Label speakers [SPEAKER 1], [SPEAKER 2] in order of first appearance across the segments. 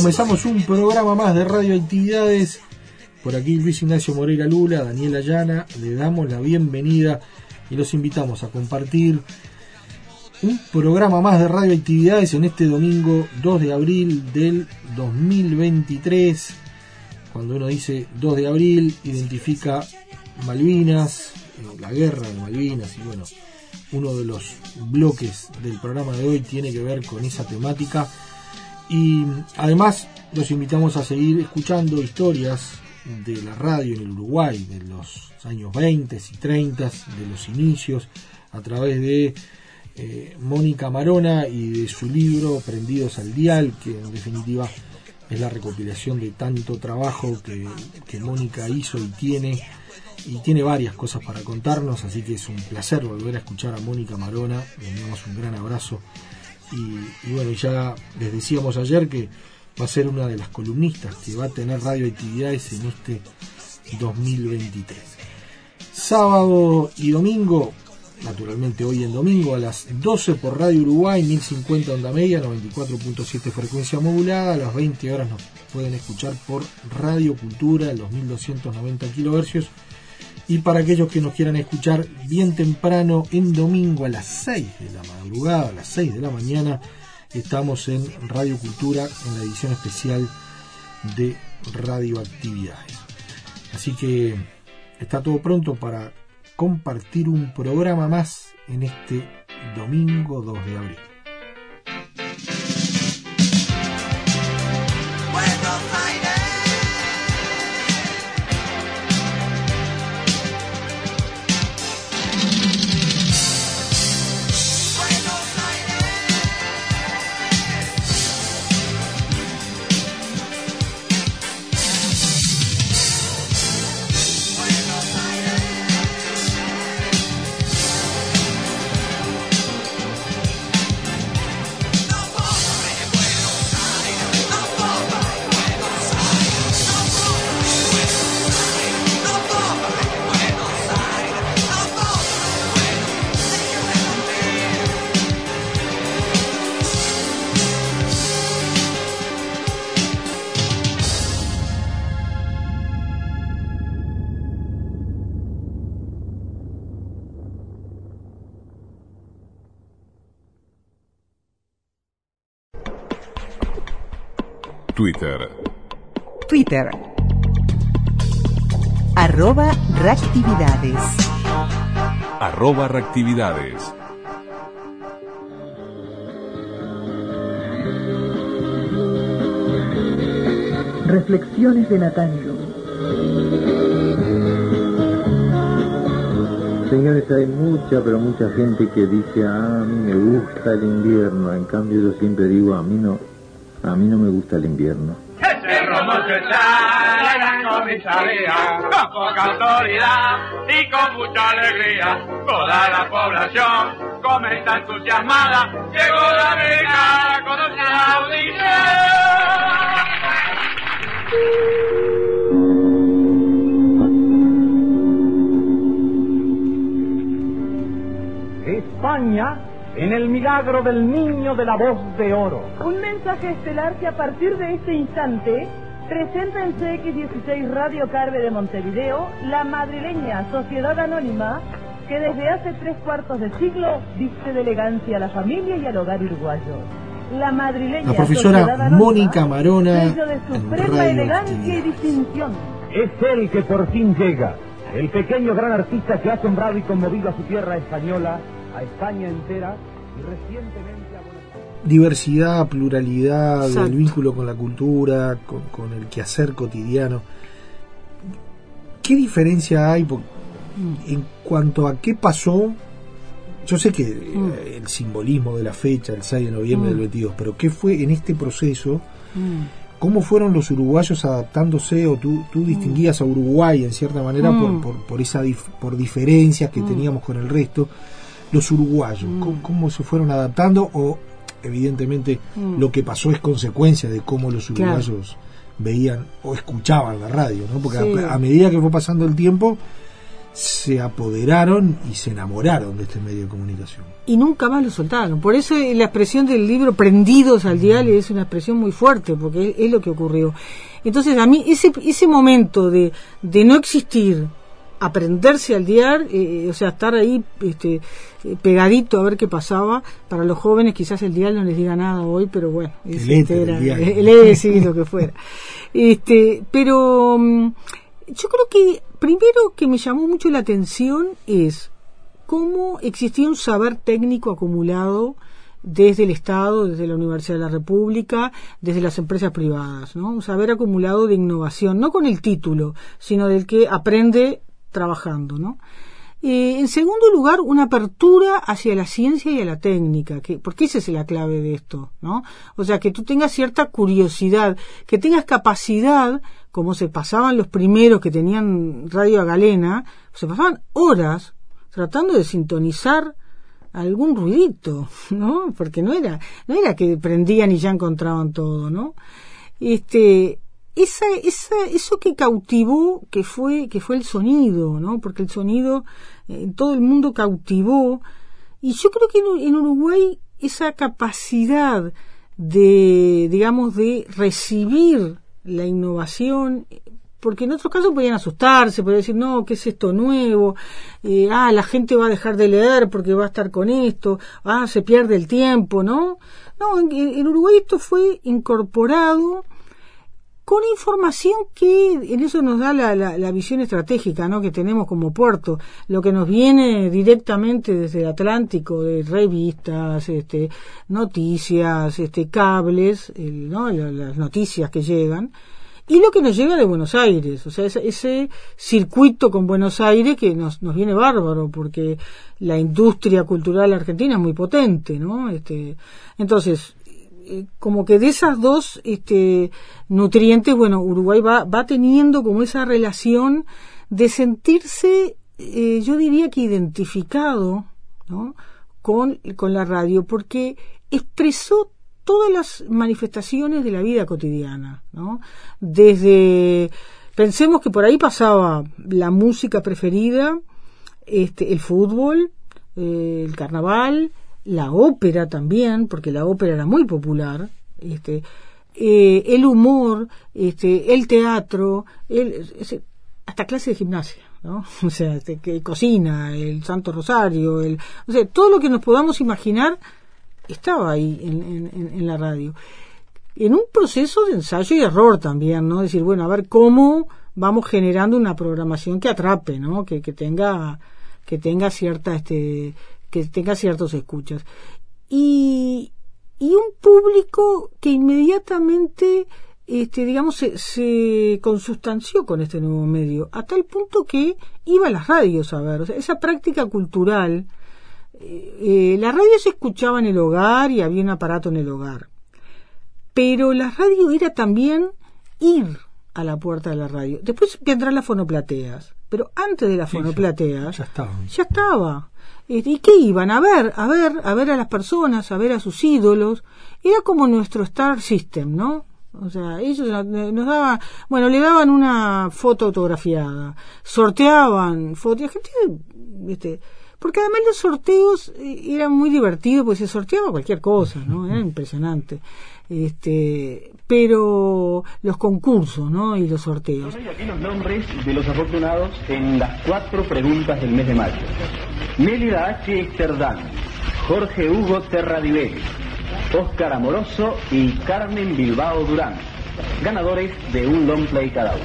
[SPEAKER 1] Comenzamos un programa más de radioactividades. Por aquí Luis Ignacio Moreira Lula, Daniela Ayana, le damos la bienvenida y los invitamos a compartir un programa más de radioactividades en este domingo 2 de abril del 2023. Cuando uno dice 2 de abril, identifica Malvinas, eh, la guerra de Malvinas y bueno, uno de los bloques del programa de hoy tiene que ver con esa temática y además los invitamos a seguir escuchando historias de la radio en el Uruguay de los años 20 y 30, de los inicios, a través de eh, Mónica Marona y de su libro Prendidos al Dial, que en definitiva es la recopilación de tanto trabajo que, que Mónica hizo y tiene, y tiene varias cosas para contarnos, así que es un placer volver a escuchar a Mónica Marona, le enviamos un gran abrazo y, bueno, ya les decíamos ayer que va a ser una de las columnistas que va a tener radioactividades en este 2023. Sábado y domingo, naturalmente hoy en domingo, a las 12 por Radio Uruguay, 1050 onda media, 94.7 frecuencia modulada, a las 20 horas nos pueden escuchar por Radio Cultura, los 1290 kHz y para aquellos que nos quieran escuchar bien temprano, en domingo a las 6 de la madrugada, a las 6 de la mañana, estamos en Radio Cultura en la edición especial de Radioactividades. Así que está todo pronto para compartir un programa más en este domingo 2 de abril.
[SPEAKER 2] Twitter.
[SPEAKER 3] Twitter. Arroba reactividades.
[SPEAKER 2] Arroba reactividades.
[SPEAKER 4] Reflexiones de Natango.
[SPEAKER 5] Señores, hay mucha, pero mucha gente que dice, ah, a mí me gusta el invierno. En cambio, yo siempre digo, a mí no, a mí no me gusta el invierno.
[SPEAKER 6] Ese romo se está la gran comisaría, con poca autoridad y con mucha alegría. Toda la población comenta entusiasmada, llegó la América con una audición.
[SPEAKER 7] España en el milagro del niño de la voz de oro.
[SPEAKER 8] Un mensaje estelar que a partir de este instante presenta en CX16 Radio Carve de Montevideo la madrileña Sociedad Anónima que desde hace tres cuartos de siglo viste de elegancia a la familia y al hogar uruguayo. La madrileña
[SPEAKER 1] La profesora Mónica Marona
[SPEAKER 8] de suprema elegancia y distinción.
[SPEAKER 7] Es él que por fin llega, el pequeño gran artista que ha asombrado y conmovido a su tierra española, a España entera y recientemente a Buenos Aires.
[SPEAKER 1] diversidad, pluralidad,
[SPEAKER 9] Exacto.
[SPEAKER 1] el vínculo con la cultura, con, con el quehacer cotidiano. ¿Qué diferencia hay por- en cuanto a qué pasó? Yo sé que eh, el simbolismo de la fecha, el 6 de noviembre
[SPEAKER 9] Mm.
[SPEAKER 1] del 22, pero ¿qué fue en este proceso?
[SPEAKER 9] Mm.
[SPEAKER 1] ¿Cómo fueron los uruguayos adaptándose o tú, tú distinguías a Uruguay en cierta manera por,
[SPEAKER 9] Mm.
[SPEAKER 1] por, por esa dif- por diferencias que
[SPEAKER 9] Mm.
[SPEAKER 1] teníamos con el resto? Los uruguayos, ¿cómo, cómo se fueron adaptando o evidentemente
[SPEAKER 9] Mm.
[SPEAKER 1] lo que pasó es consecuencia de cómo los
[SPEAKER 9] Claro.
[SPEAKER 1] uruguayos veían o escuchaban la radio, ¿no? Porque
[SPEAKER 9] Sí.
[SPEAKER 1] a, a medida que fue pasando el tiempo se apoderaron y se enamoraron de este medio de comunicación.
[SPEAKER 9] y nunca más lo soltaron. Por eso la expresión del libro Prendidos al dial es una expresión muy fuerte, porque es, es lo que ocurrió. Entonces, a mí, ese, ese momento de, de no existir, aprenderse al dial, eh, o sea, estar ahí este, eh, pegadito a ver qué pasaba, para los jóvenes quizás el dial no les diga nada hoy, pero bueno, es-
[SPEAKER 1] El éter,
[SPEAKER 9] era-
[SPEAKER 1] el dial.
[SPEAKER 9] el éter, sí, lo que fuera. Este, pero mm, yo creo que primero que me llamó mucho la atención es cómo existía un saber técnico acumulado desde el Estado, desde la Universidad de la República, desde las empresas privadas, ¿no? Un saber acumulado de innovación, no con el título, sino del que aprende trabajando, ¿no? Eh, en segundo lugar, una apertura hacia la ciencia y a la técnica, que, porque esa es la clave de esto, ¿no? O sea, que tú tengas cierta curiosidad, que tengas capacidad, como se pasaban los primeros que tenían radio a galena, se pasaban horas tratando de sintonizar algún ruidito, ¿no? Porque no era, no era que prendían y ya encontraban todo, ¿no? Este, esa, esa, eso que cautivó, que fue, que fue el sonido, ¿no? Porque el sonido eh, todo el mundo cautivó. Y yo creo que en, Uruguay esa capacidad de, digamos, de recibir la innovación, porque en otros casos podían asustarse, podían decir, no, ¿qué es esto nuevo? Eh, ah, la gente va a dejar de leer porque va a estar con esto, ah, se pierde el tiempo, ¿no? No, en Uruguay esto fue incorporado con información que en eso nos da la, la, la visión estratégica ¿no? que tenemos como puerto, lo que nos viene directamente desde el Atlántico, de revistas, este, noticias, este, cables, el, ¿no? La- las noticias que llegan, y lo que nos llega de Buenos Aires, o sea, ese, ese circuito con Buenos Aires que nos, nos viene bárbaro, porque la industria cultural argentina es muy potente, ¿no? Este, entonces, como que de esas dos este, nutrientes, bueno, Uruguay va, va teniendo como esa relación de sentirse, eh, yo diría que identificado. Con, con la radio, porque expresó todas las manifestaciones de la vida cotidiana, ¿no? Desde, pensemos que por ahí pasaba la música preferida, este, el fútbol, eh, el carnaval, la ópera también, porque la ópera era muy popular, este, eh, el humor, este, el teatro, el, hasta clase de gimnasia, ¿no? O sea, este, que cocina, el Santo Rosario, el, o sea, todo lo que nos podamos imaginar estaba ahí en, en- en- en la radio. en un proceso de ensayo y error también, ¿no? Decir, bueno, a ver cómo vamos generando una programación que atrape, ¿no? Que, que tenga que tenga cierta este que tenga ciertos escuchas. Y y un público que inmediatamente este, digamos, se, se, consustanció con este nuevo medio, a tal punto que iba a las radios a ver, o sea, esa práctica cultural, eh, eh, la radio se escuchaba en el hogar y había un aparato en el hogar, pero la radio era también ir a la puerta de la radio. Después vendrán las fonoplateas, pero antes de las
[SPEAKER 1] Sí,
[SPEAKER 9] fonoplateas
[SPEAKER 1] Ya estaba.
[SPEAKER 9] ya estaba. ¿Y qué iban? A ver, a ver, a ver a las personas, a ver a sus ídolos. Era como nuestro Star System, ¿no? O sea, ellos nos daban, bueno, le daban una foto autografiada, sorteaban fotos, este, porque además los sorteos eh, eran muy divertidos, porque se sorteaba cualquier cosa, ¿no? Era impresionante. Este, pero los concursos, ¿no? Y los sorteos.
[SPEAKER 10] Y aquí los nombres de los afortunados en las cuatro preguntas del mes de mayo. Mélida H. Exterdán, Jorge Hugo Terradivelli, Óscar Amoroso y Carmen Bilbao Durán, ganadores de un long play cada uno.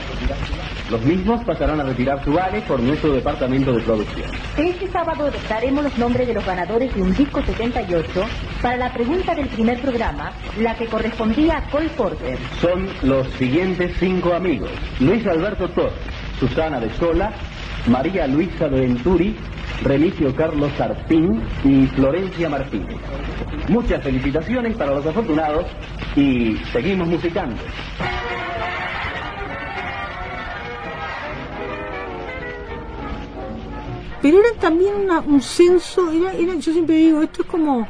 [SPEAKER 10] Los mismos pasarán a retirar su vale por nuestro departamento de producción.
[SPEAKER 11] Este sábado daremos los nombres de los ganadores de un disco 78 para la pregunta del primer programa, la que correspondía a Cole Porter.
[SPEAKER 10] Son los siguientes cinco amigos. Luis Alberto Torres, Susana de Sola, María Luisa de Venturi, Remigio Carlos Arpín y Florencia Martínez. Muchas felicitaciones para los afortunados y seguimos musicando.
[SPEAKER 9] pero era también una- un censo, era, era- yo siempre digo, esto es como,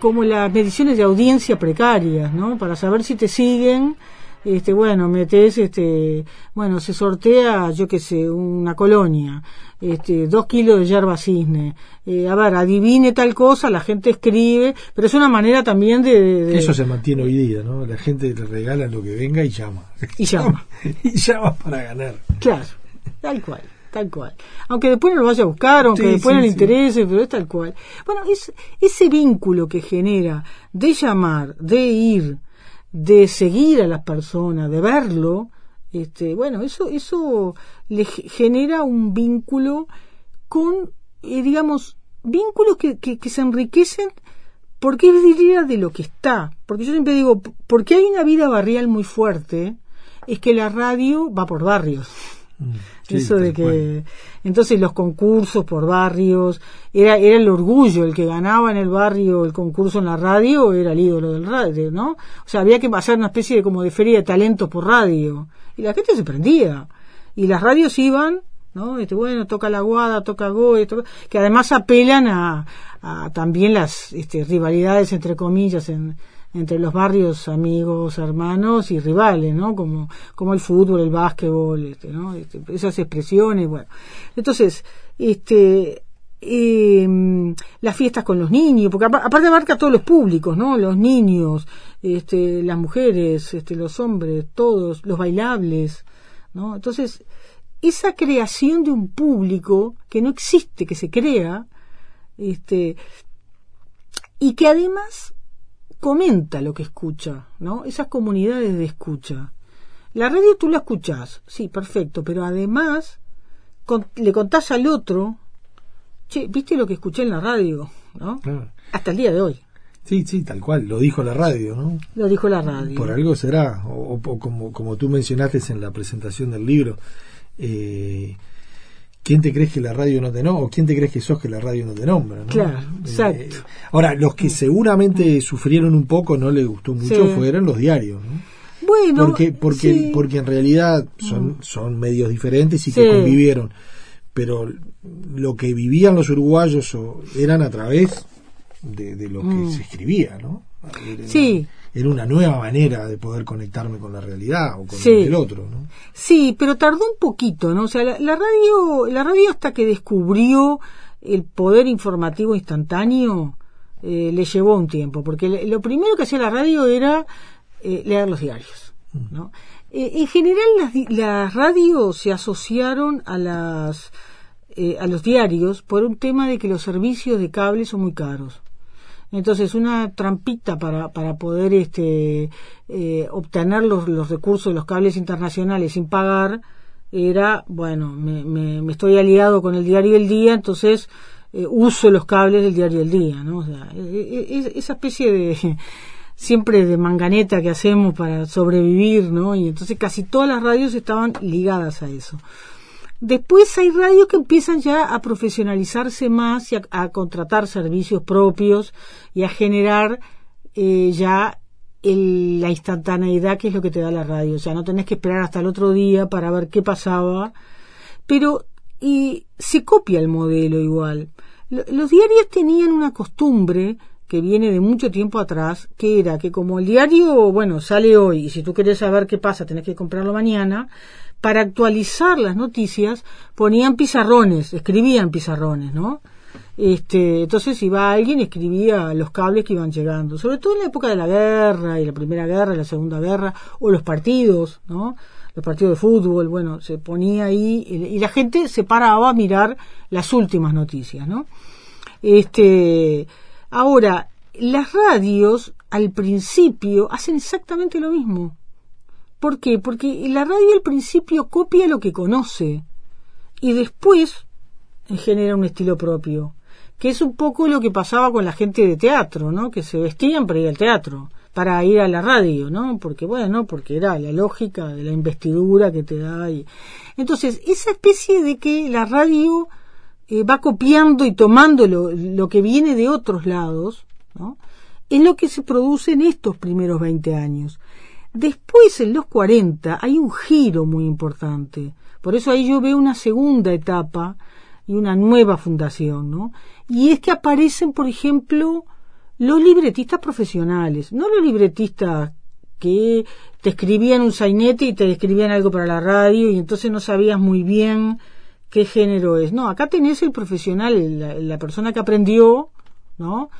[SPEAKER 9] como las mediciones de audiencia precarias, ¿no? Para saber si te siguen, este, bueno, metes, este, bueno, se sortea, yo qué sé, una colonia, este, dos kilos de yerba cisne, eh, a ver, adivine tal cosa, la gente escribe, pero es una manera también de...
[SPEAKER 1] Eso se mantiene hoy día, ¿no? La gente le regala lo que venga y llama.
[SPEAKER 9] Y llama.
[SPEAKER 1] y llama para ganar.
[SPEAKER 9] Claro, tal cual, tal cual. Aunque después no lo vaya a buscar, aunque
[SPEAKER 1] Sí,
[SPEAKER 9] después
[SPEAKER 1] sí,
[SPEAKER 9] no le
[SPEAKER 1] sí.
[SPEAKER 9] interese, pero es tal cual. Bueno, es, ese vínculo que genera de llamar, de ir, de seguir a las personas, de verlo, este, bueno, eso, eso le ge- genera un vínculo con, eh, digamos, vínculos que, que, que se enriquecen porque es diría de lo que está. Porque yo siempre digo, porque hay una vida barrial muy fuerte, es que la radio va por barrios.
[SPEAKER 1] Sí,
[SPEAKER 9] Eso de que
[SPEAKER 1] cual.
[SPEAKER 9] entonces los concursos por barrios era era el orgullo el que ganaba en el barrio el concurso en la radio era el ídolo del radio no o sea había que hacer una especie de como de feria de talentos por radio. Y la gente se prendía. Y las radios iban no este bueno toca la guada toca toca- que además apelan a, a también las este, rivalidades entre comillas en entre los barrios amigos, hermanos y rivales, ¿no? Como, como el fútbol, el básquetbol, este, ¿no? Este, esas expresiones, bueno. Entonces, este, eh, las fiestas con los niños, porque apa- aparte abarca todos los públicos, ¿no? Los niños, este, las mujeres, este, los hombres, todos, los bailables, ¿no? Entonces, esa creación de un público que no existe, que se crea, este, y que además comenta lo que escucha, ¿no? Esas comunidades de escucha. La radio tú la escuchás, sí, perfecto, pero además con- le contás al otro, che, ¿viste lo que escuché en la radio? ¿no?
[SPEAKER 1] Claro.
[SPEAKER 9] Hasta el día de hoy,
[SPEAKER 1] Sí, sí, tal cual, lo dijo la radio, ¿no?
[SPEAKER 9] lo dijo la radio.
[SPEAKER 1] Por algo será, o, o como, como tú mencionaste en la presentación del libro, eh, ¿quién te crees que la radio no te nombra? ¿O quién te crees que sos que la radio no te nombra? ¿no?
[SPEAKER 9] Claro,
[SPEAKER 1] Eh,
[SPEAKER 9] exacto.
[SPEAKER 1] ahora, los que seguramente sufrieron un poco, no les gustó mucho,
[SPEAKER 9] Sí.
[SPEAKER 1] fueron los diarios, ¿no?
[SPEAKER 9] Bueno,
[SPEAKER 1] porque porque
[SPEAKER 9] sí.
[SPEAKER 1] porque en realidad son son medios diferentes y
[SPEAKER 9] Sí.
[SPEAKER 1] que convivieron pero lo que vivían los uruguayos o- eran a través de, de lo que
[SPEAKER 9] Mm.
[SPEAKER 1] se escribía no
[SPEAKER 9] Sí.
[SPEAKER 1] Era una nueva manera de poder conectarme con la realidad o con
[SPEAKER 9] Sí.
[SPEAKER 1] el otro no
[SPEAKER 9] Sí, pero tardó un poquito, ¿no? O sea, la, la radio, la radio hasta que descubrió el poder informativo instantáneo, eh, le llevó un tiempo, porque le- lo primero que hacía la radio era eh, leer los diarios, ¿no? Eh, en general las, las radios se asociaron a las eh, a los diarios por un tema de que los servicios de cable son muy caros. Entonces, una trampita para, para poder este, eh, obtener los, los recursos de los cables internacionales sin pagar era, bueno, me, me, estoy aliado con el diario El Día, entonces eh, uso los cables del diario El Día, ¿no? O sea, e- e- esa especie de siempre de manganeta que hacemos para sobrevivir, ¿no? Y entonces casi todas las radios estaban ligadas a eso. Después hay radios que empiezan ya a profesionalizarse más y a, contratar servicios propios y a generar eh, ya el- la instantaneidad que es lo que te da la radio. O sea, no tenés que esperar hasta el otro día para ver qué pasaba. Pero y se copia el modelo igual. Lo- Los diarios tenían una costumbre que viene de mucho tiempo atrás, que era que como el diario, bueno, sale hoy y si tú quieres saber qué pasa tenés que comprarlo mañana, para actualizar las noticias ponían pizarrones, escribían pizarrones, ¿no? Este, entonces iba alguien y escribía los cables que iban llegando, sobre todo en la época de la guerra y la primera guerra y la segunda guerra, o los partidos, ¿no? Los partidos de fútbol, bueno, se ponía ahí y la gente se paraba a mirar las últimas noticias, ¿no? Este, ahora, las radios al principio hacen exactamente lo mismo. ¿Por qué? Porque la radio al principio copia lo que conoce y después genera un estilo propio, que es un poco lo que pasaba con la gente de teatro, ¿no? Que se vestían para ir al teatro, para ir a la radio, ¿no? Porque bueno, porque era la lógica de la investidura que te da y entonces esa especie de que la radio eh, va copiando y tomando lo, lo que viene de otros lados, ¿no? Es lo que se produce en estos primeros 20 años. Después, en los 40, hay un giro muy importante. Por eso ahí yo veo una segunda etapa y una nueva fundación, ¿no? Y es que aparecen, por ejemplo, los libretistas profesionales, no los libretistas que te escribían un sainete y te escribían algo para la radio y entonces no sabías muy bien qué género es. No, acá tenés el profesional, la, la persona que aprendió, ¿no?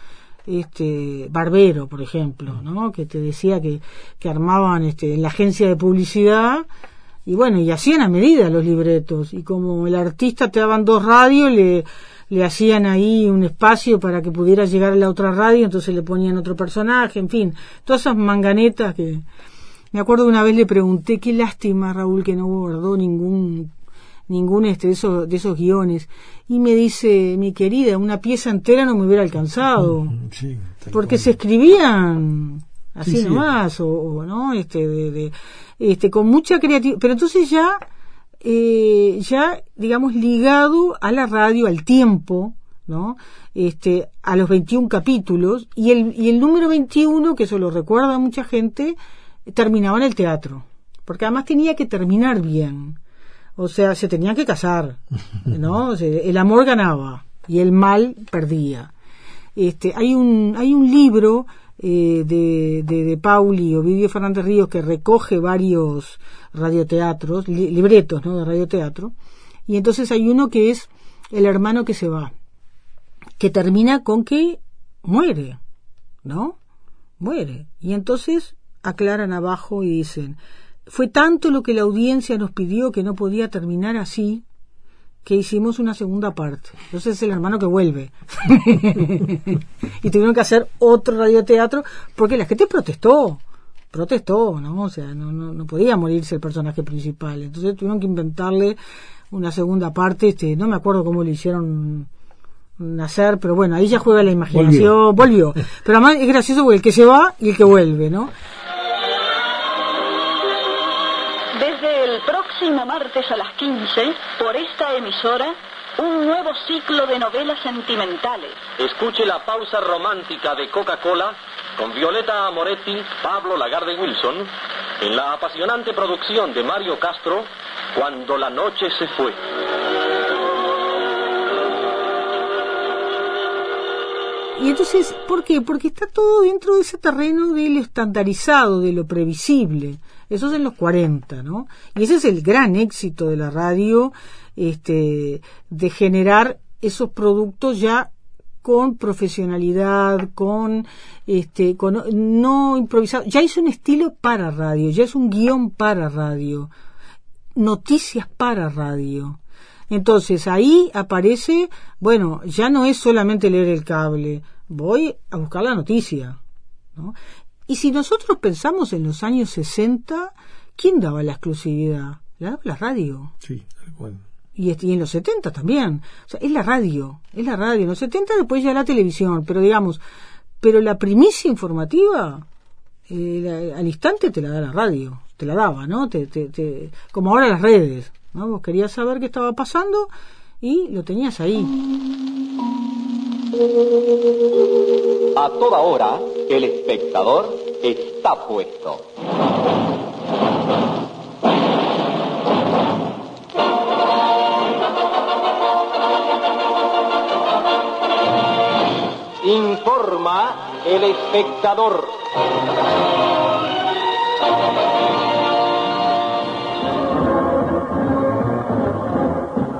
[SPEAKER 9] Este, Barbero, por ejemplo, ¿no? Que te decía que, que armaban este, en la agencia de publicidad y bueno, y hacían a medida los libretos y como el artista te daban dos radios, le, le hacían ahí un espacio para que pudiera llegar a la otra radio, entonces le ponían otro personaje, en fin, todas esas manganetas que... Me acuerdo una vez le pregunté, qué lástima Raúl que no guardó ningún ningún este de esos de esos guiones. Y me dice mi querida una pieza entera no me hubiera alcanzado
[SPEAKER 1] Sí,
[SPEAKER 9] porque
[SPEAKER 1] cual.
[SPEAKER 9] se escribían así
[SPEAKER 1] Sí, sí.
[SPEAKER 9] nomás o, o, no este de, de- este con mucha creatividad. Pero entonces ya eh, ya digamos ligado a la radio al tiempo no este a los 21 capítulos y el y el número 21 que eso lo recuerda mucha gente terminaba en el teatro. Porque además tenía que terminar bien o sea, se tenían que casar, ¿no? O sea, el amor ganaba y el mal perdía. Este, hay un, hay un libro eh, de, de, de Pauli, Ovidio Fernández Ríos, que recoge varios radioteatros, li- libretos, ¿no? De radioteatro. Y entonces hay uno que es El hermano que se va, que termina con que muere, ¿no? Muere. Y entonces aclaran abajo y dicen, fue tanto lo que la audiencia nos pidió que no podía terminar así, que hicimos una segunda parte. Entonces es el hermano que vuelve. y tuvieron que hacer otro radioteatro porque la gente protestó. Protestó, ¿no? O sea, no, no, no podía morirse el personaje principal. Entonces tuvieron que inventarle una segunda parte. Este, no me acuerdo cómo le hicieron nacer, pero bueno, ahí ya juega la imaginación. Volvió. Pero además es gracioso porque el que se va y el que vuelve, ¿no?
[SPEAKER 12] Próximo martes a las 15, por esta emisora, un nuevo ciclo de novelas sentimentales.
[SPEAKER 13] Escuche la pausa romántica de Coca-Cola con Violeta Amoretti, Pablo Lagarde Wilson, en la apasionante producción de Mario Castro, Cuando la noche se fue.
[SPEAKER 9] Y entonces, ¿por qué? Porque está todo dentro de ese terreno de lo estandarizado, de lo previsible. Eso es en los 40, ¿no? Y ese es el gran éxito de la radio, este, de generar esos productos ya con profesionalidad, con, este, con, no improvisado. Ya es un estilo para radio, ya es un guion para radio, noticias para radio. Entonces ahí aparece, bueno, ya no es solamente leer el cable, voy a buscar la noticia. ¿no? Y si nosotros pensamos en los años 60, ¿quién daba la exclusividad? La daba la radio.
[SPEAKER 1] Sí, tal cual.
[SPEAKER 9] Y, y en los 70 también. O sea, es la radio, es la radio. En los 70 después ya la televisión, pero digamos, pero la primicia informativa, eh, la- al instante te la da la radio, te la daba, ¿no? Te, te, te- como ahora las redes, ¿no? Vos querías saber qué estaba pasando y lo tenías ahí.
[SPEAKER 14] A toda hora, el espectador está puesto. Informa el espectador.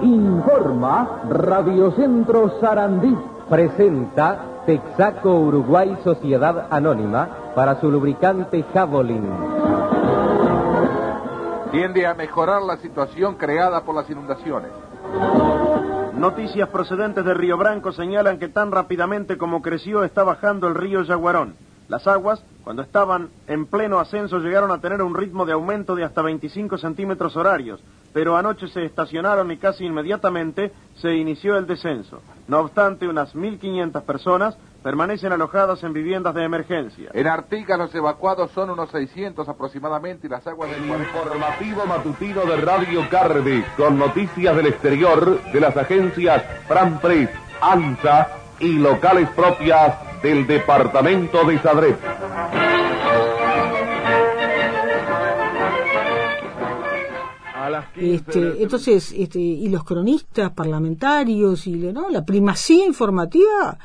[SPEAKER 15] Informa Radio Centro Sarandí. Presenta Texaco Uruguay Sociedad Anónima para su lubricante Javelin.
[SPEAKER 16] tiende a mejorar la situación creada por las inundaciones.
[SPEAKER 17] Noticias procedentes de Río Branco señalan que tan rápidamente como creció está bajando el río Yaguarón. Las aguas, cuando estaban en pleno ascenso, llegaron a tener un ritmo de aumento de hasta 25 centímetros horarios, pero anoche se estacionaron y casi inmediatamente se inició el descenso. No obstante, unas 1.500 personas permanecen alojadas en viviendas de emergencia.
[SPEAKER 16] En Artigas los evacuados son unos 600 aproximadamente y las aguas del
[SPEAKER 18] Informativo matutino de Radio Carve, con noticias del exterior de las agencias Fran Press, ANSA y locales propias del departamento de Sadret.
[SPEAKER 9] Este, entonces, este, y los cronistas parlamentarios y ¿no? la primacía informativa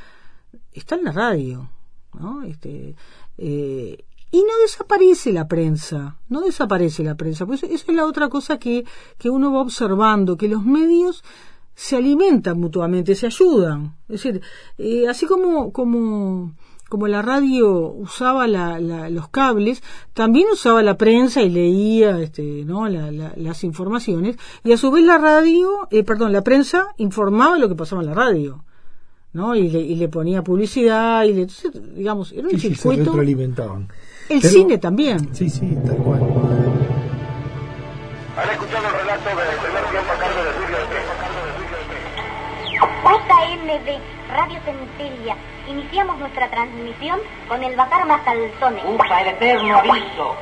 [SPEAKER 9] está en la radio, ¿no? Este, eh, y no desaparece la prensa, no desaparece la prensa, pues eso es la otra cosa que, que uno va observando, que los medios se alimentan mutuamente, se ayudan. Es decir, eh, así como, como, como la radio usaba la, la- los cables, también usaba la prensa y leía este, ¿no? La- la- las informaciones, y a su vez la radio, eh, perdón, la prensa informaba lo que pasaba en la radio. ¿no? Y le, y le ponía publicidad, y le, entonces, digamos, era un
[SPEAKER 1] Sí, sí, se
[SPEAKER 9] circuito.
[SPEAKER 1] retroalimentaban.
[SPEAKER 9] el
[SPEAKER 1] Pero-
[SPEAKER 9] cine también.
[SPEAKER 1] Sí, sí, tal cual.
[SPEAKER 19] Han escuchado el relato del primer tiempo a cargo de Julio
[SPEAKER 20] JMB, Radio Centelia. Iniciamos nuestra transmisión con el Bacar Mastalzones.
[SPEAKER 21] Ufa, el eterno aviso.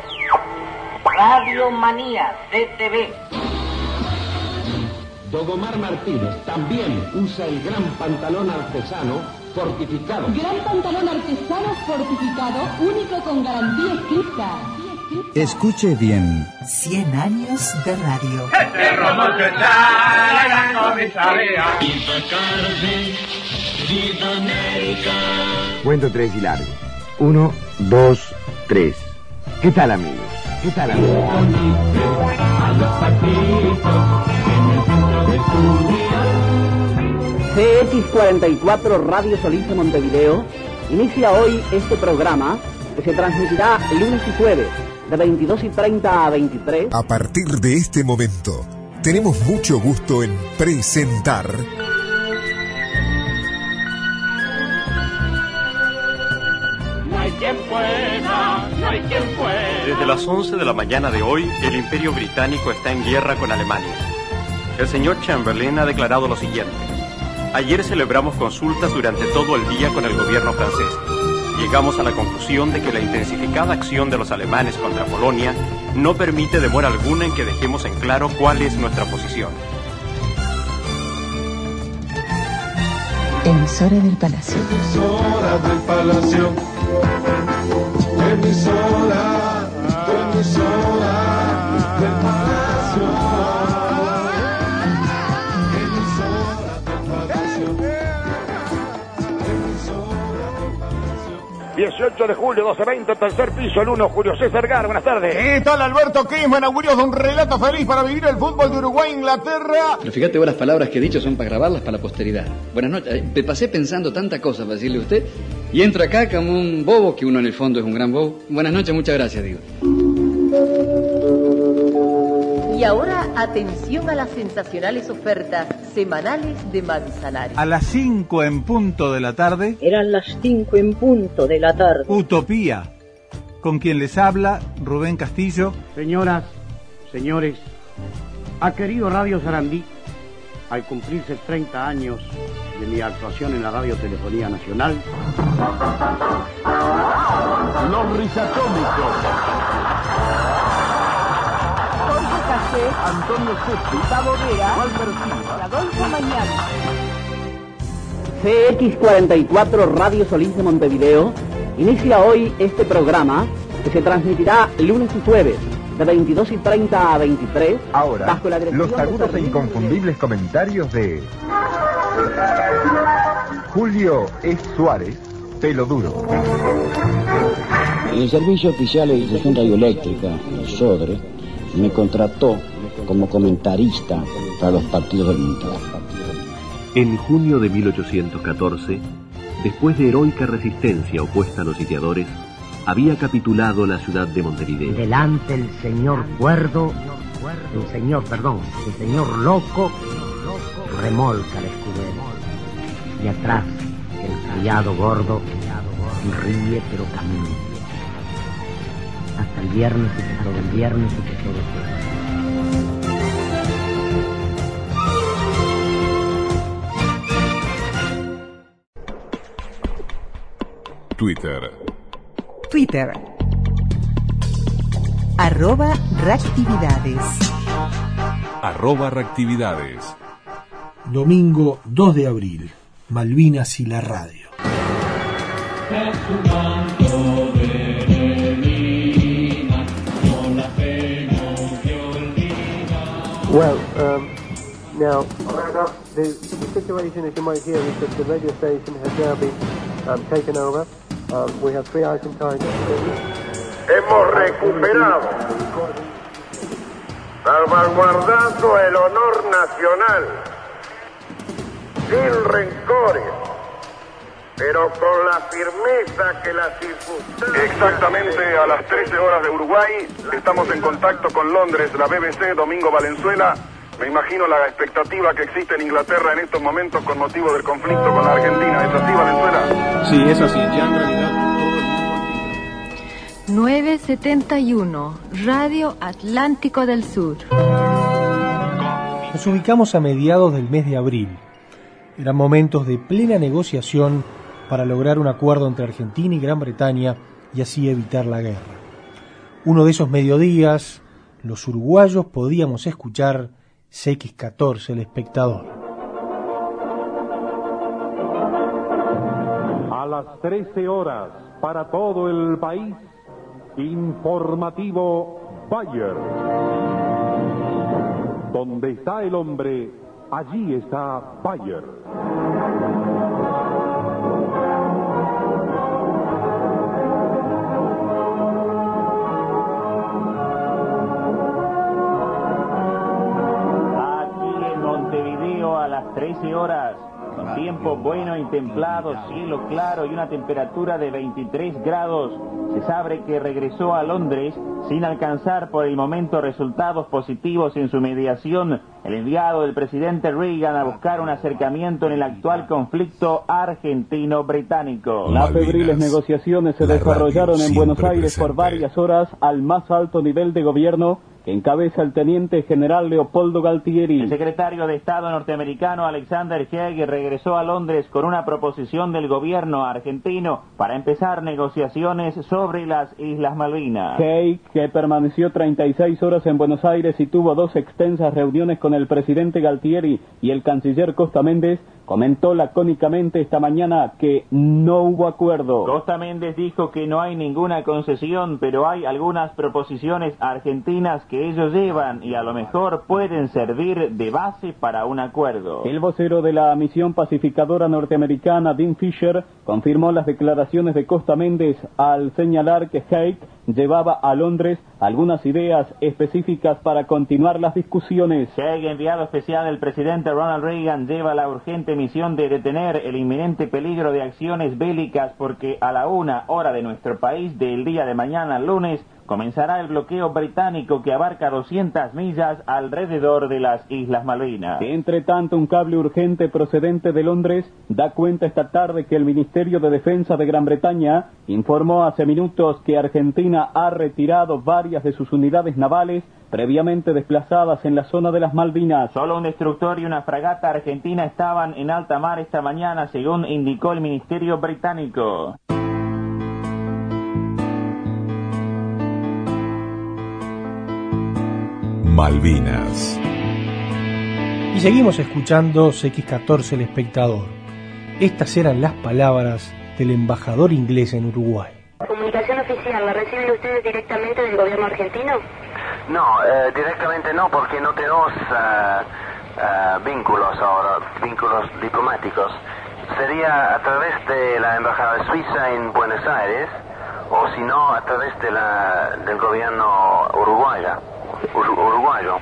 [SPEAKER 21] Radio Manía, CTV.
[SPEAKER 18] Dogomar Martínez también usa el gran pantalón artesano fortificado.
[SPEAKER 12] Gran pantalón artesano fortificado, único con garantía escrita.
[SPEAKER 22] Escuche bien.
[SPEAKER 3] 100 años de radio.
[SPEAKER 19] Este romón que está la gran comisaría.
[SPEAKER 23] Cuento tres y largo. Uno, dos, tres. ¿Qué tal amigos? ¿Qué tal amigos?
[SPEAKER 21] CX44 Radio Solís de Montevideo inicia hoy este programa que se transmitirá lunes y jueves de 22 y 30 a 23.
[SPEAKER 6] A partir de este momento, tenemos mucho gusto en presentar
[SPEAKER 19] quien pueda, no hay quien pueda.
[SPEAKER 24] Desde las 11 de la mañana de hoy, el Imperio Británico está en guerra con Alemania. El señor Chamberlain ha declarado lo siguiente. Ayer celebramos consultas durante todo el día con el gobierno francés. Llegamos a la conclusión de que la intensificada acción de los alemanes contra Polonia no permite demora alguna en que dejemos en claro cuál es nuestra posición.
[SPEAKER 25] Emisora del Palacio.
[SPEAKER 19] Emisora del Palacio. Emisora, emisora del Palacio. Emisora del Palacio.
[SPEAKER 26] 18 de julio, 12.20, tercer piso, el 1, Julio César Gar, buenas tardes.
[SPEAKER 27] ¿Qué tal Alberto Kisman? Augurios de un relato feliz para vivir el fútbol de Uruguay Inglaterra.
[SPEAKER 28] Pero fíjate vos las palabras que he dicho son para grabarlas para la posteridad. Buenas noches. Eh, Me pasé pensando tanta cosa para decirle a usted y entro acá como un bobo, que uno en el fondo es un gran bobo. Buenas noches, muchas gracias, digo.
[SPEAKER 29] Y ahora atención a las sensacionales ofertas semanales de Manzanares.
[SPEAKER 22] A las 5 en punto de la tarde.
[SPEAKER 30] Eran las 5 en punto de la tarde.
[SPEAKER 22] Utopía. Con quien les habla, Rubén Castillo.
[SPEAKER 31] Señoras, señores, ha querido Radio Sarandí, al cumplirse 30 años de mi actuación en la Radiotelefonía Nacional.
[SPEAKER 7] Los risatómicos.
[SPEAKER 29] Jorge Café,
[SPEAKER 7] Antonio
[SPEAKER 29] Gustavo Vera,
[SPEAKER 7] Walter
[SPEAKER 29] Adolfo Mañana.
[SPEAKER 21] CX44 Radio Solís de Montevideo inicia hoy este programa que se transmitirá lunes y jueves de 22 y 30 a 23.
[SPEAKER 32] Ahora,
[SPEAKER 21] bajo la dirección
[SPEAKER 32] los agudos e inconfundibles comentarios de Julio E. Suárez, pelo duro.
[SPEAKER 27] El Servicio Oficial de Distribución Radioeléctrica, el SODRE, me contrató como comentarista para los partidos del Mundial.
[SPEAKER 33] En junio de 1814, después de heroica resistencia opuesta a los sitiadores, había capitulado la ciudad de Montevideo.
[SPEAKER 34] Delante el señor cuerdo, el señor, perdón, el señor loco remolca el escudero. Y atrás el criado gordo ríe pero camina. Hasta el viernes y que todo el viernes y que todo el viernes.
[SPEAKER 35] Twitter.
[SPEAKER 3] Twitter. Arroba reactividades.
[SPEAKER 35] Arroba reactividades.
[SPEAKER 1] Domingo 2 de abril. Malvinas y la radio.
[SPEAKER 19] Well, um, now, the, the situation, as you might hear, is that the radio station has now been um, taken over. We have three Argentines.
[SPEAKER 36] Hemos recuperado, salvaguardando el honor nacional, sin rencores, pero con la firmeza que las circunstancias...
[SPEAKER 37] Exactamente a las 13 horas de Uruguay, estamos en contacto con Londres, la BBC, Domingo Valenzuela. Me imagino la expectativa que existe en Inglaterra en estos momentos con motivo del conflicto con la Argentina. ¿Es así, Valenzuela?
[SPEAKER 24] Sí, es así. Ya en realidad
[SPEAKER 38] 971, Radio Atlántico del Sur.
[SPEAKER 39] Nos ubicamos a mediados del mes de abril. Eran momentos de plena negociación para lograr un acuerdo entre Argentina y Gran Bretaña y así evitar la guerra. Uno de esos mediodías, los uruguayos podíamos escuchar CX14, el espectador.
[SPEAKER 40] A las 13 horas, para todo el país, informativo Bayer. Donde está el hombre, allí está Bayer.
[SPEAKER 10] 13 horas, con tiempo bueno y templado, cielo claro y una temperatura de 23 grados. Se sabe que regresó a Londres sin alcanzar por el momento resultados positivos en su mediación. El enviado del presidente Reagan a buscar un acercamiento en el actual conflicto argentino-británico.
[SPEAKER 41] Las febriles negociaciones se
[SPEAKER 35] La
[SPEAKER 41] desarrollaron en Buenos Aires por varias horas al más alto nivel de gobierno que encabeza el teniente general Leopoldo Galtieri.
[SPEAKER 10] El secretario de Estado norteamericano Alexander Haig regresó a Londres con una proposición del gobierno argentino para empezar negociaciones sobre las Islas Malvinas.
[SPEAKER 41] Haig, que permaneció 36 horas en Buenos Aires y tuvo dos extensas reuniones con el presidente Galtieri y el canciller Costa Méndez, comentó lacónicamente esta mañana que no hubo acuerdo.
[SPEAKER 10] Costa Méndez dijo que no hay ninguna concesión, pero hay algunas proposiciones argentinas que ellos llevan y a lo mejor pueden servir de base para un acuerdo.
[SPEAKER 41] El vocero de la misión pacificadora norteamericana, Dean Fisher, confirmó las declaraciones de Costa Méndez al señalar que Haig llevaba a Londres algunas ideas específicas para continuar las discusiones.
[SPEAKER 10] Haig, enviado especial del presidente Ronald Reagan, lleva la urgente misión de detener el inminente peligro de acciones bélicas porque a la una hora de nuestro país del día de mañana, lunes,
[SPEAKER 42] comenzará el bloqueo británico que abarca 200 millas alrededor de las Islas Malvinas.
[SPEAKER 41] Entre tanto, un cable urgente procedente de Londres da cuenta esta tarde que el Ministerio de Defensa de Gran Bretaña informó hace minutos que Argentina ha retirado varias de sus unidades navales previamente desplazadas en la zona de las Malvinas.
[SPEAKER 42] Solo un destructor y una fragata argentina estaban en alta mar esta mañana, según indicó el Ministerio británico.
[SPEAKER 35] Malvinas.
[SPEAKER 39] Y seguimos escuchando CX14 El Espectador. Estas eran las palabras del embajador inglés en Uruguay.
[SPEAKER 43] ¿Comunicación oficial la reciben ustedes directamente del gobierno argentino?
[SPEAKER 44] No, eh, directamente no, porque no tenemos eh, eh, vínculos ahora, vínculos diplomáticos. Sería a través de la Embajada Suiza en Buenos Aires, o si no, a través de la, del gobierno uruguaya, ur- uruguayo.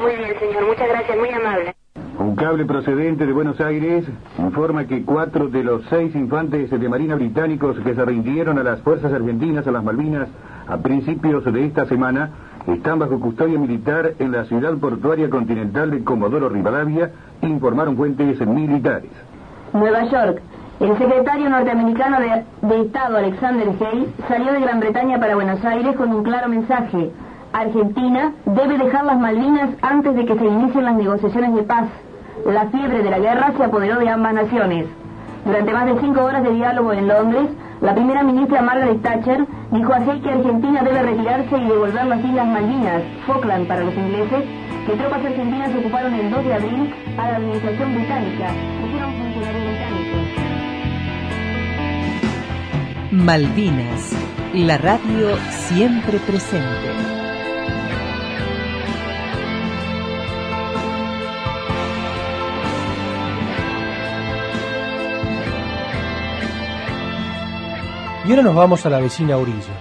[SPEAKER 43] Muy bien, señor. Muchas gracias. Muy amable.
[SPEAKER 45] Un cable procedente de Buenos Aires informa que cuatro de los seis infantes de Marina británicos que se rindieron a las fuerzas argentinas a las Malvinas a principios de esta semana están bajo custodia militar en la ciudad portuaria continental de Comodoro Rivadavia, informaron fuentes militares.
[SPEAKER 43] Nueva York. El secretario norteamericano de, de Estado, Alexander Hayes, salió de Gran Bretaña para Buenos Aires con un claro mensaje. Argentina debe dejar las Malvinas antes de que se inicien las negociaciones de paz. La fiebre de la guerra se apoderó de ambas naciones. Durante más de cinco horas de diálogo en Londres, la primera ministra Margaret Thatcher dijo así que Argentina debe retirarse y devolver las Islas Malvinas, Falkland para los ingleses, que tropas argentinas ocuparon el 2 de abril a la administración británica. Dijeron funcionarios británicos.
[SPEAKER 3] Malvinas, la radio siempre presente.
[SPEAKER 39] Y ahora nos vamos a la vecina orilla,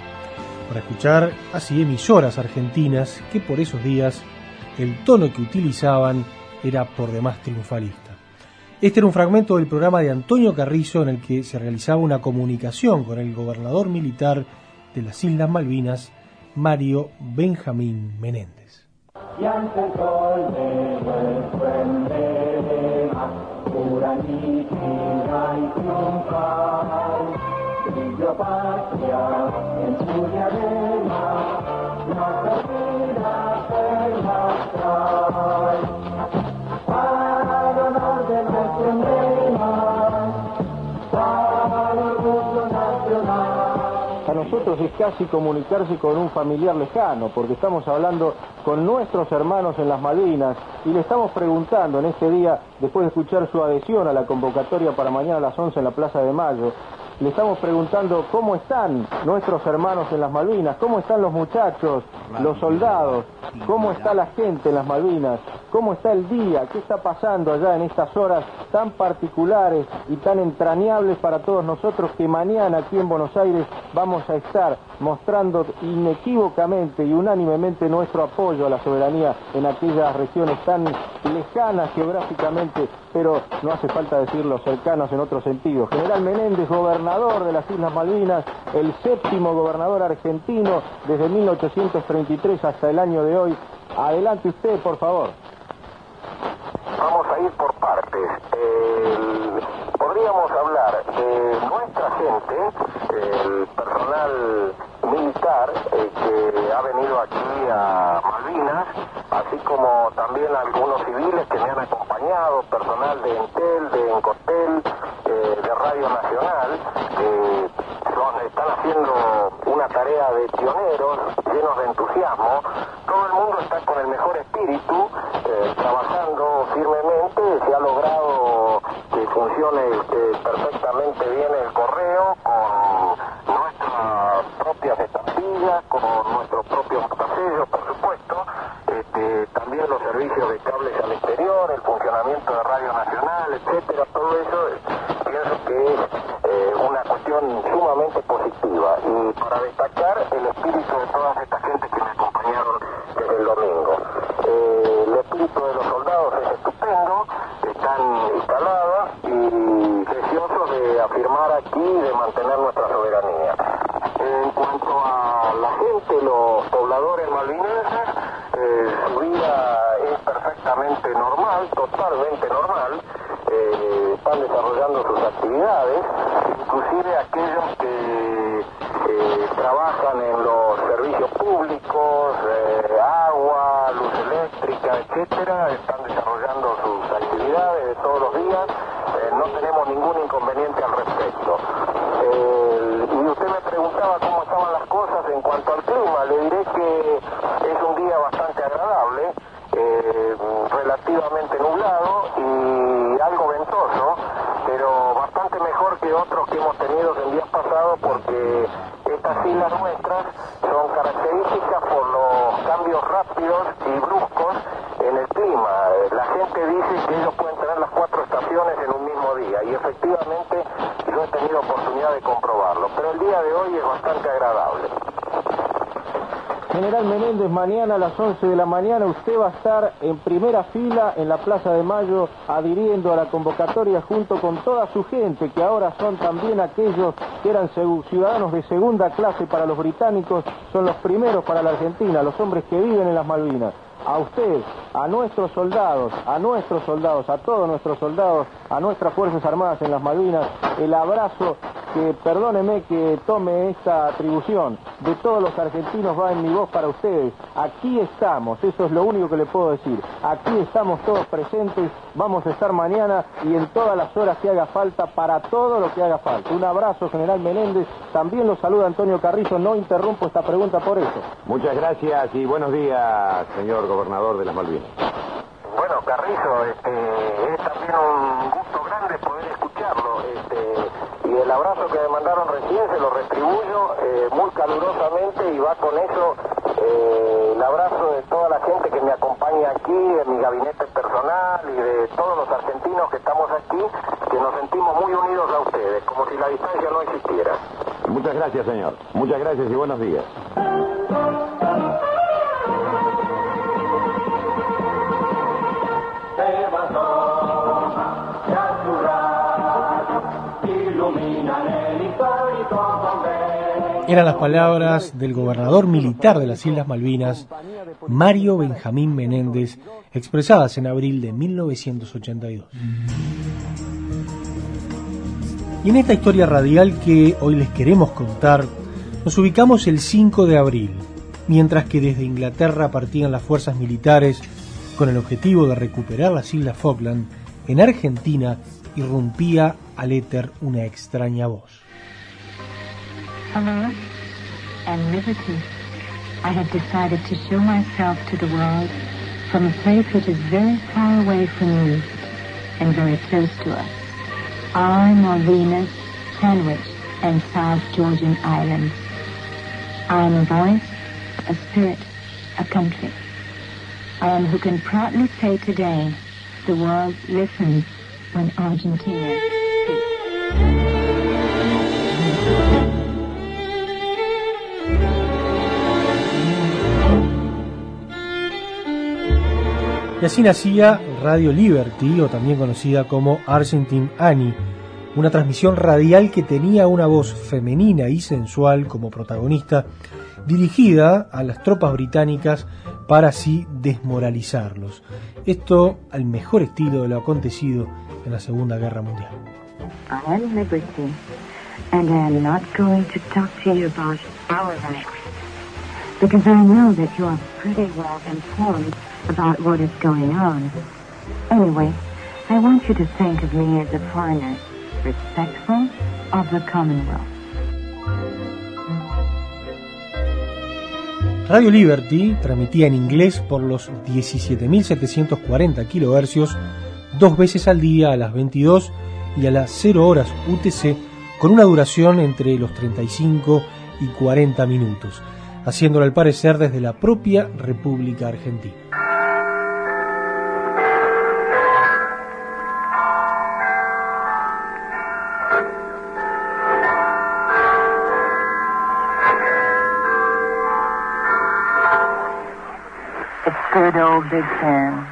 [SPEAKER 39] para escuchar así emisoras argentinas que por esos días el tono que utilizaban era por demás triunfalista. Este era un fragmento del programa de Antonio Carrizo en el que se realizaba una comunicación con el gobernador militar de las Islas Malvinas, Mario Benjamín Menéndez.
[SPEAKER 46] Brilló patria en su diadema, nuestra vida perla trae.
[SPEAKER 17] A nosotros es casi comunicarse con un familiar lejano, porque estamos hablando con nuestros hermanos en las Malvinas y le estamos preguntando en este día, después de escuchar su adhesión a la convocatoria para mañana a las 11 en la Plaza de Mayo, le estamos preguntando cómo están nuestros hermanos en las Malvinas, cómo están los muchachos, los soldados, cómo está la gente en las Malvinas, cómo está el día, qué está pasando allá en estas horas tan particulares y tan entrañables para todos nosotros que mañana aquí en Buenos Aires vamos a estar mostrando inequívocamente y unánimemente nuestro apoyo a la soberanía en aquellas regiones tan lejanas geográficamente, pero no hace falta decirlo, cercanos en otro sentido. General Menéndez, gobernador de las Islas Malvinas, el séptimo gobernador argentino desde 1833 hasta el año de hoy. Adelante usted, por favor.
[SPEAKER 36] Vamos a ir por partes. Podríamos hablar de nuestra gente, el personal militar eh, que ha venido aquí a Malvinas, así como también algunos civiles que me han acompañado, personal de Entel, de Encotel, eh, de Radio Nacional, que están haciendo una tarea de pioneros, llenos de entusiasmo. Todo el mundo está con el mejor espíritu, eh, trabajando firmemente. Se ha logrado que funcione este, perfectamente bien el correo con propias estampillas, con nuestros propios pasellos, por supuesto. Este, también los servicios de cables al exterior, el funcionamiento de Radio Nacional, etcétera. Todo eso eh, pienso que es eh, una cuestión sumamente positiva. Y para destacar el espíritu de todas estas gentes que me acompañaron desde el domingo. Eh, el espíritu de los soldados es estupendo, están instalados y deseosos de afirmar aquí de mantener nuestra soberanía. En cuanto a la gente Realmente los pobladores malvinenses, eh, su vida es perfectamente normal, totalmente normal, eh, están desarrollando sus actividades, inclusive aquellos que eh, trabajan en los servicios públicos, eh, agua, luz eléctrica, etcétera, están desarrollando sus actividades de todos los días, eh, no tenemos ningún inconveniente al respecto. Eh, y usted me preguntaba cómo estaban las cosas en cuanto al clima, le diré que es un día bastante agradable, eh, relativamente nublado y algo ventoso, pero bastante mejor que otros que hemos tenido en días pasados porque estas islas nuestras son características por los cambios rápidos y bruscos en el clima. Eh, La gente dice que ellos pueden tener las cuatro estaciones en un mismo día y efectivamente yo he tenido oportunidad de comprobarlo, pero el día de hoy es bastante agradable.
[SPEAKER 17] General Menéndez, mañana a las 11 de la mañana usted va a estar en primera fila en la Plaza de Mayo adhiriendo a la convocatoria junto con toda su gente, que ahora son también aquellos que eran ciudadanos de segunda clase para los británicos, son los primeros para la Argentina, los hombres que viven en las Malvinas. A usted, a nuestros soldados, a nuestros soldados, a todos nuestros soldados, a nuestras Fuerzas Armadas en las Malvinas, el abrazo que, perdóneme que tome esta atribución, de todos los argentinos va en mi voz para ustedes. Aquí estamos, eso es lo único que le puedo decir. Aquí estamos todos presentes, vamos a estar mañana y en todas las horas que haga falta, para todo lo que haga falta. Un abrazo, General Menéndez. También lo saluda Antonio Carrizo, no interrumpo esta pregunta por eso.
[SPEAKER 45] Muchas gracias y buenos días, señor gobernador de las Malvinas.
[SPEAKER 36] Bueno, Carrizo, este, es también un gusto grande poder escucharlo. Este, y el abrazo que me mandaron recién se lo retribuyo eh, muy calurosamente y va con eso eh, el abrazo de toda la gente que me acompaña aquí, de mi gabinete personal y de todos los argentinos que estamos aquí, que nos sentimos muy unidos a ustedes, como si la distancia no existiera.
[SPEAKER 45] Muchas gracias, señor. Muchas gracias y buenos días.
[SPEAKER 39] Eran las palabras del gobernador militar de las Islas Malvinas, Mario Benjamín Menéndez, expresadas en abril de 1982. Y en esta historia radial que hoy les queremos contar, nos ubicamos el 5 de abril, mientras que desde Inglaterra partían las fuerzas militares con el objetivo de recuperar las Islas Falkland, en Argentina irrumpía al éter una extraña voz.
[SPEAKER 47] Hello and liberty. I have decided to show myself to the world from a place which is very far away from you and very close to us. I, Malvinas, Sandwich, and South Georgian Islands. I am a voice, a spirit, a country. I am who can proudly say today, the world listens when Argentina
[SPEAKER 39] Y así nacía Radio Liberty, o también conocida como Argentine Annie, una transmisión radial que tenía una voz femenina y sensual como protagonista, dirigida a las tropas británicas para así desmoralizarlos. Esto al mejor estilo de lo acontecido en la Segunda Guerra Mundial.
[SPEAKER 47] I Liberty, about what is going on. Anyway, I want you to think of me as a foreigner, respectful of the Commonwealth.
[SPEAKER 39] Radio Liberty transmitía en inglés por los 17.740 kHz dos veces al día a las 22 y a las 0 horas UTC con una duración entre los 35 y 40 minutos, haciéndolo al parecer desde la propia República Argentina.
[SPEAKER 47] Good old Big Sam.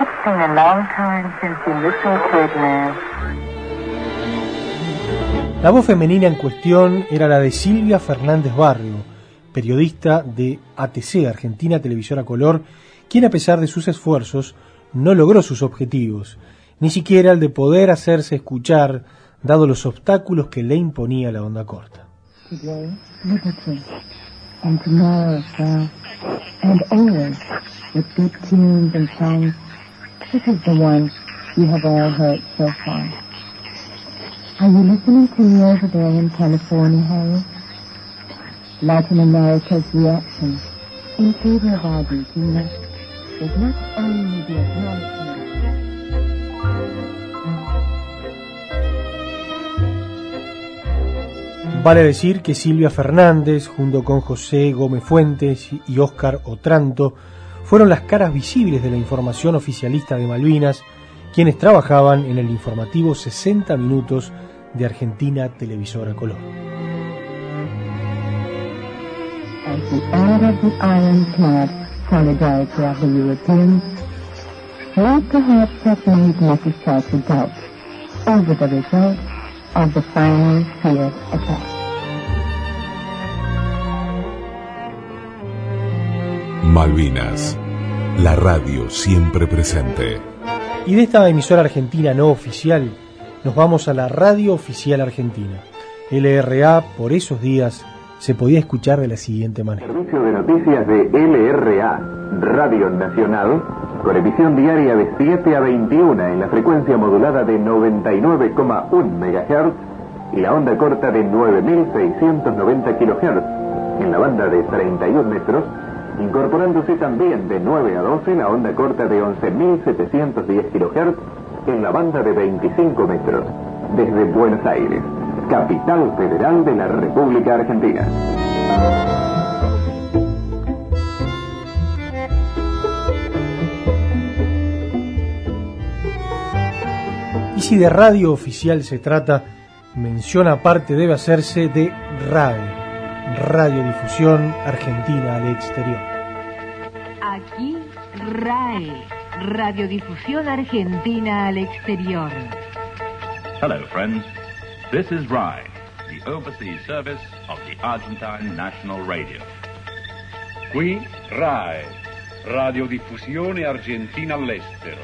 [SPEAKER 47] It's been a long time since you listened to it last.
[SPEAKER 39] La voz femenina en cuestión era la de Silvia Fernández Barrio, periodista de ATC, Argentina Televisora Color, quien a pesar de sus esfuerzos no logró sus objetivos, ni siquiera el de poder hacerse escuchar, dado los obstáculos que le imponía la onda corta.
[SPEAKER 22] Today, liberty. And tomorrow, well, and always, with big tunes and songs, this is the one you have all heard so far. Are you listening to me over there in California, Harry? Latin America's reaction in favor of Argentina is not only the acknowledgement
[SPEAKER 39] Vale decir que Silvia Fernández, junto con José Gómez Fuentes y Óscar Otranto, fueron las caras visibles de la información oficialista de Malvinas, quienes trabajaban en el informativo 60 Minutos de Argentina Televisora Color.
[SPEAKER 22] Of the attack.
[SPEAKER 48] Malvinas, la radio siempre presente.
[SPEAKER 39] Y de esta emisora argentina no oficial, nos vamos a la radio oficial argentina. LRA, por esos días, se podía escuchar de la siguiente manera.
[SPEAKER 45] Servicio de noticias de LRA, Radio Nacional, con emisión diaria de 7 a 21 en la frecuencia modulada de 99,1 MHz y la onda corta de 9.690 kHz en la banda de 31 metros, incorporándose también de 9 a 12 la onda corta de 11.710 kHz en la banda de 25 metros, desde Buenos Aires, capital federal de la República Argentina.
[SPEAKER 39] Y si de radio oficial se trata, mención aparte debe hacerse de RAE, Radiodifusión Argentina al Exterior.
[SPEAKER 49] Aquí RAE, Radiodifusión Argentina al Exterior.
[SPEAKER 50] Hello, friends. This is RAI, the overseas service of the Argentine National Radio.
[SPEAKER 51] Qui RAI, Radiodiffusione Argentina all'estero.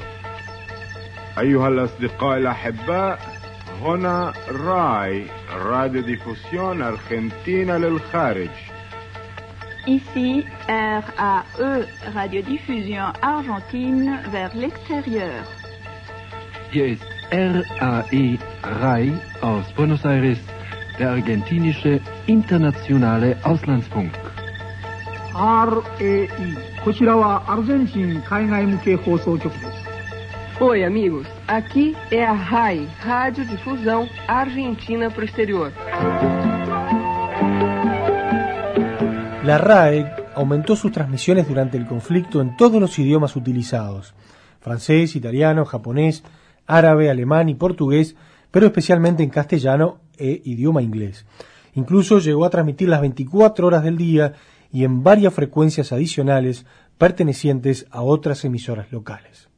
[SPEAKER 52] أيها الأصدقاء الأحباء هنا راي راديو ديفوسيون أرجنتينا للخارج
[SPEAKER 53] Ici, RAE, Radiodiffusion Argentine vers l'extérieur.
[SPEAKER 54] Hier ist RAE RAI aus Buenos Aires, der argentinische internationale Auslandsfunk.
[SPEAKER 55] RAE こちらはアルゼンチン海外向け放送局です
[SPEAKER 10] Oi, amigos. Aqui é a RAI, Rádio Difusão Argentina para o Exterior.
[SPEAKER 39] La RAE aumentó sus transmisiones durante el conflicto en todos los idiomas utilizados, francés, italiano, japonés, árabe, alemán y portugués, pero especialmente en castellano e idioma inglés. Incluso llegó a transmitir las 24 horas del día y en varias frecuencias adicionales pertenecientes a otras emisoras locales.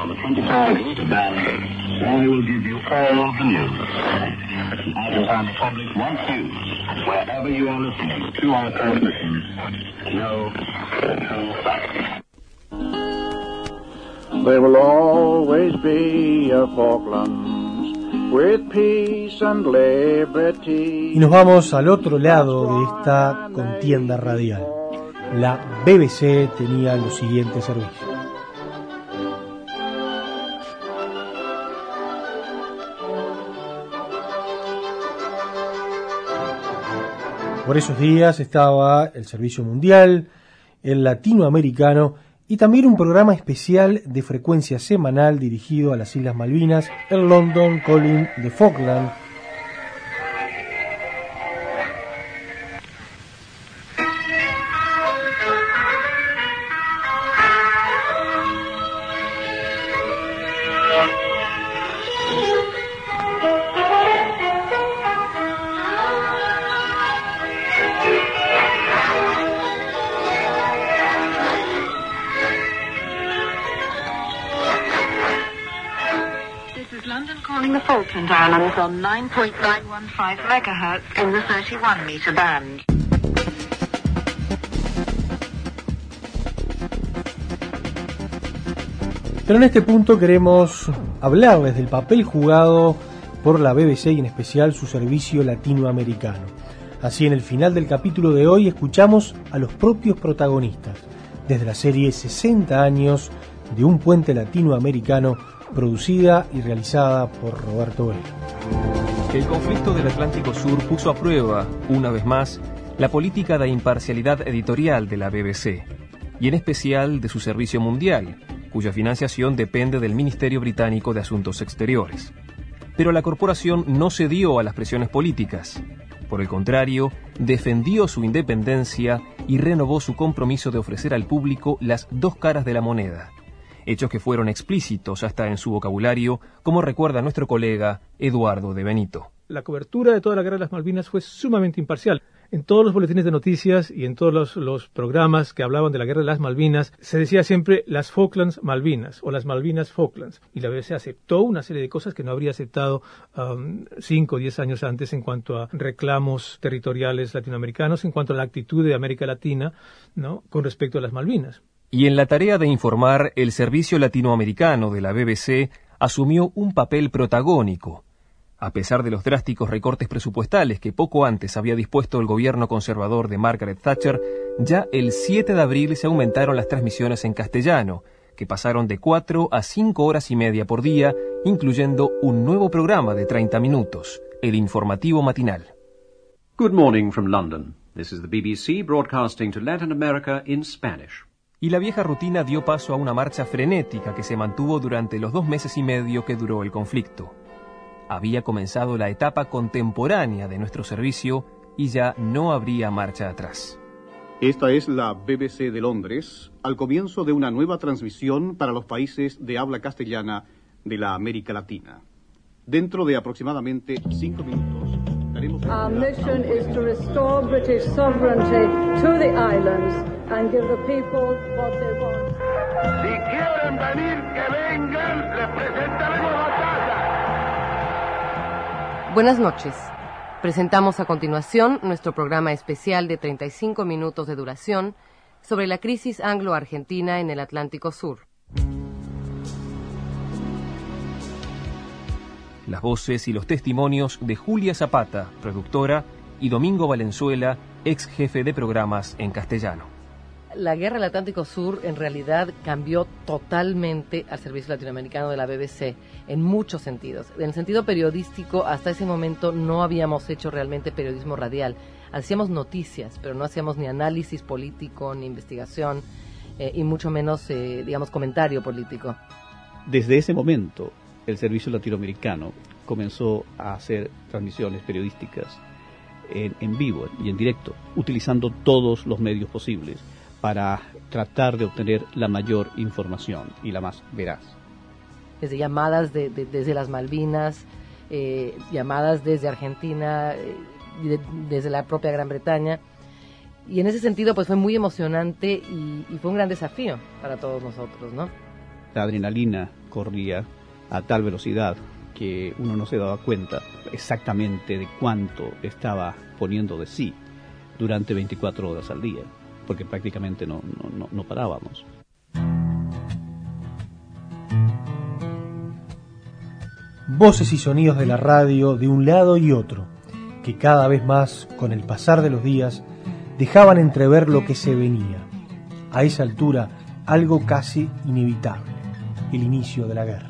[SPEAKER 56] On 11,710 kilohertz on the 25 meter band, I will give you all the news. The Argentine Republic wants you, wherever you are listening to our transmissions, to know true facts.
[SPEAKER 57] There will always be a Falklands with peace and liberty.
[SPEAKER 39] Y nos vamos al otro lado de esta contienda radial. La BBC tenía los siguientes servicios. Por esos días estaba el Servicio Mundial, el Latinoamericano y también un programa especial de frecuencia semanal dirigido a las Islas Malvinas, el London Calling de Falkland.
[SPEAKER 58] Islands on 9.915 megahertz in the 31 meter band.
[SPEAKER 39] Pero en este punto queremos hablarles del papel jugado por la BBC y en especial su servicio latinoamericano. Así en el final del capítulo de hoy escuchamos a los propios protagonistas, desde la serie 60 años de un puente latinoamericano producida y realizada por Roberto Vela.
[SPEAKER 59] El conflicto del Atlántico Sur puso a prueba, una vez más, la política de imparcialidad editorial de la BBC, y en especial de su servicio mundial, cuya financiación depende del Ministerio Británico de Asuntos Exteriores. Pero la corporación no cedió a las presiones políticas. Por el contrario, defendió su independencia y renovó su compromiso de ofrecer al público las dos caras de la moneda, hechos que fueron explícitos hasta en su vocabulario, como recuerda nuestro colega Eduardo de Benito.
[SPEAKER 60] La cobertura de toda la guerra de las Malvinas fue sumamente imparcial. En todos los boletines de noticias y en todos los, programas que hablaban de la guerra de las Malvinas, se decía siempre las Falklands Malvinas o las Malvinas Falklands. Y la BBC aceptó una serie de cosas que no habría aceptado um, cinco o diez años antes en cuanto a reclamos territoriales latinoamericanos, en cuanto a la actitud de América Latina ¿no? con respecto a las Malvinas.
[SPEAKER 59] Y en la tarea de informar, el servicio latinoamericano de la BBC asumió un papel protagónico. A pesar de los drásticos recortes presupuestales que poco antes había dispuesto el gobierno conservador de Margaret Thatcher, ya el 7 de abril se aumentaron las transmisiones en castellano, que pasaron de 4 a 5 horas y media por día, incluyendo un nuevo programa de 30 minutos, el informativo matinal.
[SPEAKER 61] Good morning from London. This is the BBC broadcasting to Latin America in Spanish.
[SPEAKER 59] Y la vieja rutina dio paso a una marcha frenética que se mantuvo durante los dos meses y medio que duró el conflicto. Había comenzado la etapa contemporánea de nuestro servicio y ya no habría marcha atrás.
[SPEAKER 62] Esta es la BBC de Londres, al comienzo de una nueva transmisión para los países de habla castellana de la América Latina. Dentro de aproximadamente cinco minutos.
[SPEAKER 63] Our mission is to restore British sovereignty to the islands and give the people what they want.
[SPEAKER 64] Si quieren venir, que vengan, les presentaremos batalla.
[SPEAKER 65] Buenas noches. Presentamos a continuación nuestro programa especial de 35 minutos de duración sobre la crisis anglo-argentina en el Atlántico Sur.
[SPEAKER 59] Las voces y los testimonios de Julia Zapata, productora, y Domingo Valenzuela, ex jefe de programas en castellano.
[SPEAKER 65] La guerra del Atlántico Sur en realidad cambió totalmente al servicio latinoamericano de la BBC en muchos sentidos. En el sentido periodístico, hasta ese momento no habíamos hecho realmente periodismo radial. Hacíamos noticias, pero no hacíamos ni análisis político, ni investigación, eh, y mucho menos, eh, digamos, comentario político.
[SPEAKER 66] Desde ese momento, el servicio latinoamericano comenzó a hacer transmisiones periodísticas en, en vivo y en directo, utilizando todos los medios posibles para tratar de obtener la mayor información y la más veraz.
[SPEAKER 65] Desde llamadas de, de, desde las Malvinas, eh, llamadas desde Argentina, eh, de, desde la propia Gran Bretaña. Y en ese sentido, pues fue muy emocionante y, y, fue un gran desafío para todos nosotros, ¿no?
[SPEAKER 66] La adrenalina corría a tal velocidad que uno no se daba cuenta exactamente de cuánto estaba poniendo de sí durante 24 horas al día porque prácticamente no, no, no, parábamos.
[SPEAKER 39] Voces y sonidos de la radio de un lado y otro, que cada vez más, con el pasar de los días, dejaban entrever lo que se venía. A esa altura, algo casi inevitable, el inicio de la guerra.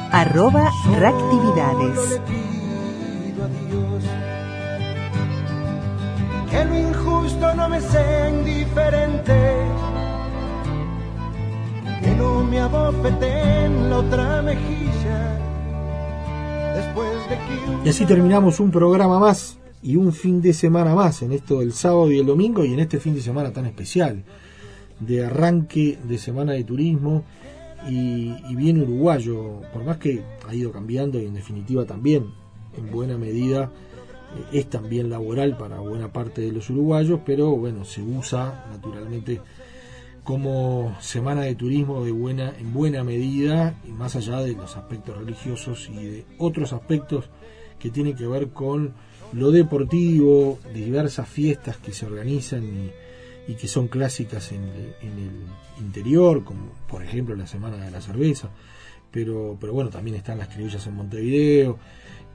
[SPEAKER 3] arroba reactividades.
[SPEAKER 67] Que lo injusto no me sea indiferente que no me abofete en la otra mejilla después de que
[SPEAKER 1] Y así terminamos un programa más y un fin de semana más en esto del sábado y el domingo y en este fin de semana tan especial de arranque de semana de turismo y, y bien uruguayo, por más que ha ido cambiando y en definitiva también en buena medida eh, es también laboral para buena parte de los uruguayos, pero bueno, se usa naturalmente como semana de turismo de buena, en buena medida, y más allá de los aspectos religiosos y de otros aspectos que tienen que ver con lo deportivo, diversas fiestas que se organizan y, y que son clásicas en, el interior, como por ejemplo la Semana de la Cerveza, pero, pero bueno, también están las criollas en Montevideo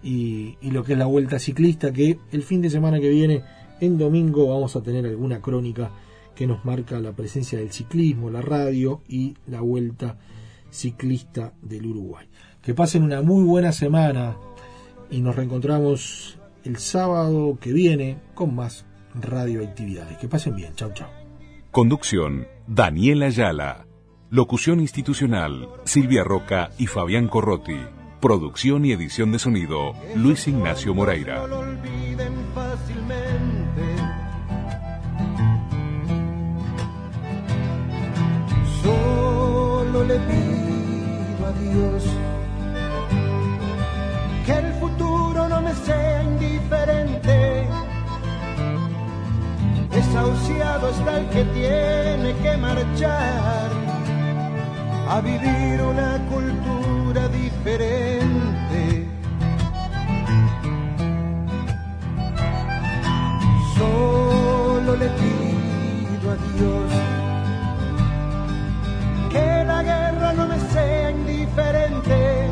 [SPEAKER 1] y, y lo que es la Vuelta Ciclista, que el fin de semana que viene, en domingo, vamos a tener alguna crónica que nos marca la presencia del ciclismo, la radio y la Vuelta Ciclista del Uruguay. Que pasen una muy buena semana y nos reencontramos el sábado que viene con más radioactividades. Que pasen bien. Chau, chau.
[SPEAKER 48] Conducción, Daniela Ayala. Locución institucional, Silvia Roca y Fabián Corrotti. Producción y edición de sonido, Luis Ignacio Moreira.
[SPEAKER 67] Desahuciado está el que tiene que marchar a vivir una cultura diferente. Solo le pido a Dios que la guerra no me sea indiferente.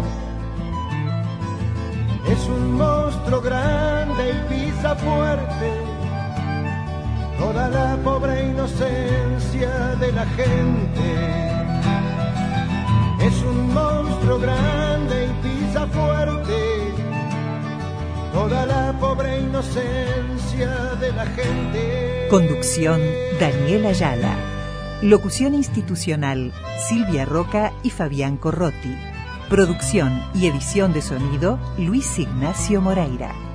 [SPEAKER 67] Es un monstruo grande y pisa fuerte toda la pobre inocencia de la gente. Es un monstruo grande y pisa fuerte toda la pobre inocencia de la gente.
[SPEAKER 3] Conducción Daniel Ayala. Locución institucional Silvia Roca y Fabián Corrotti. Producción y edición de sonido Luis Ignacio Moreira.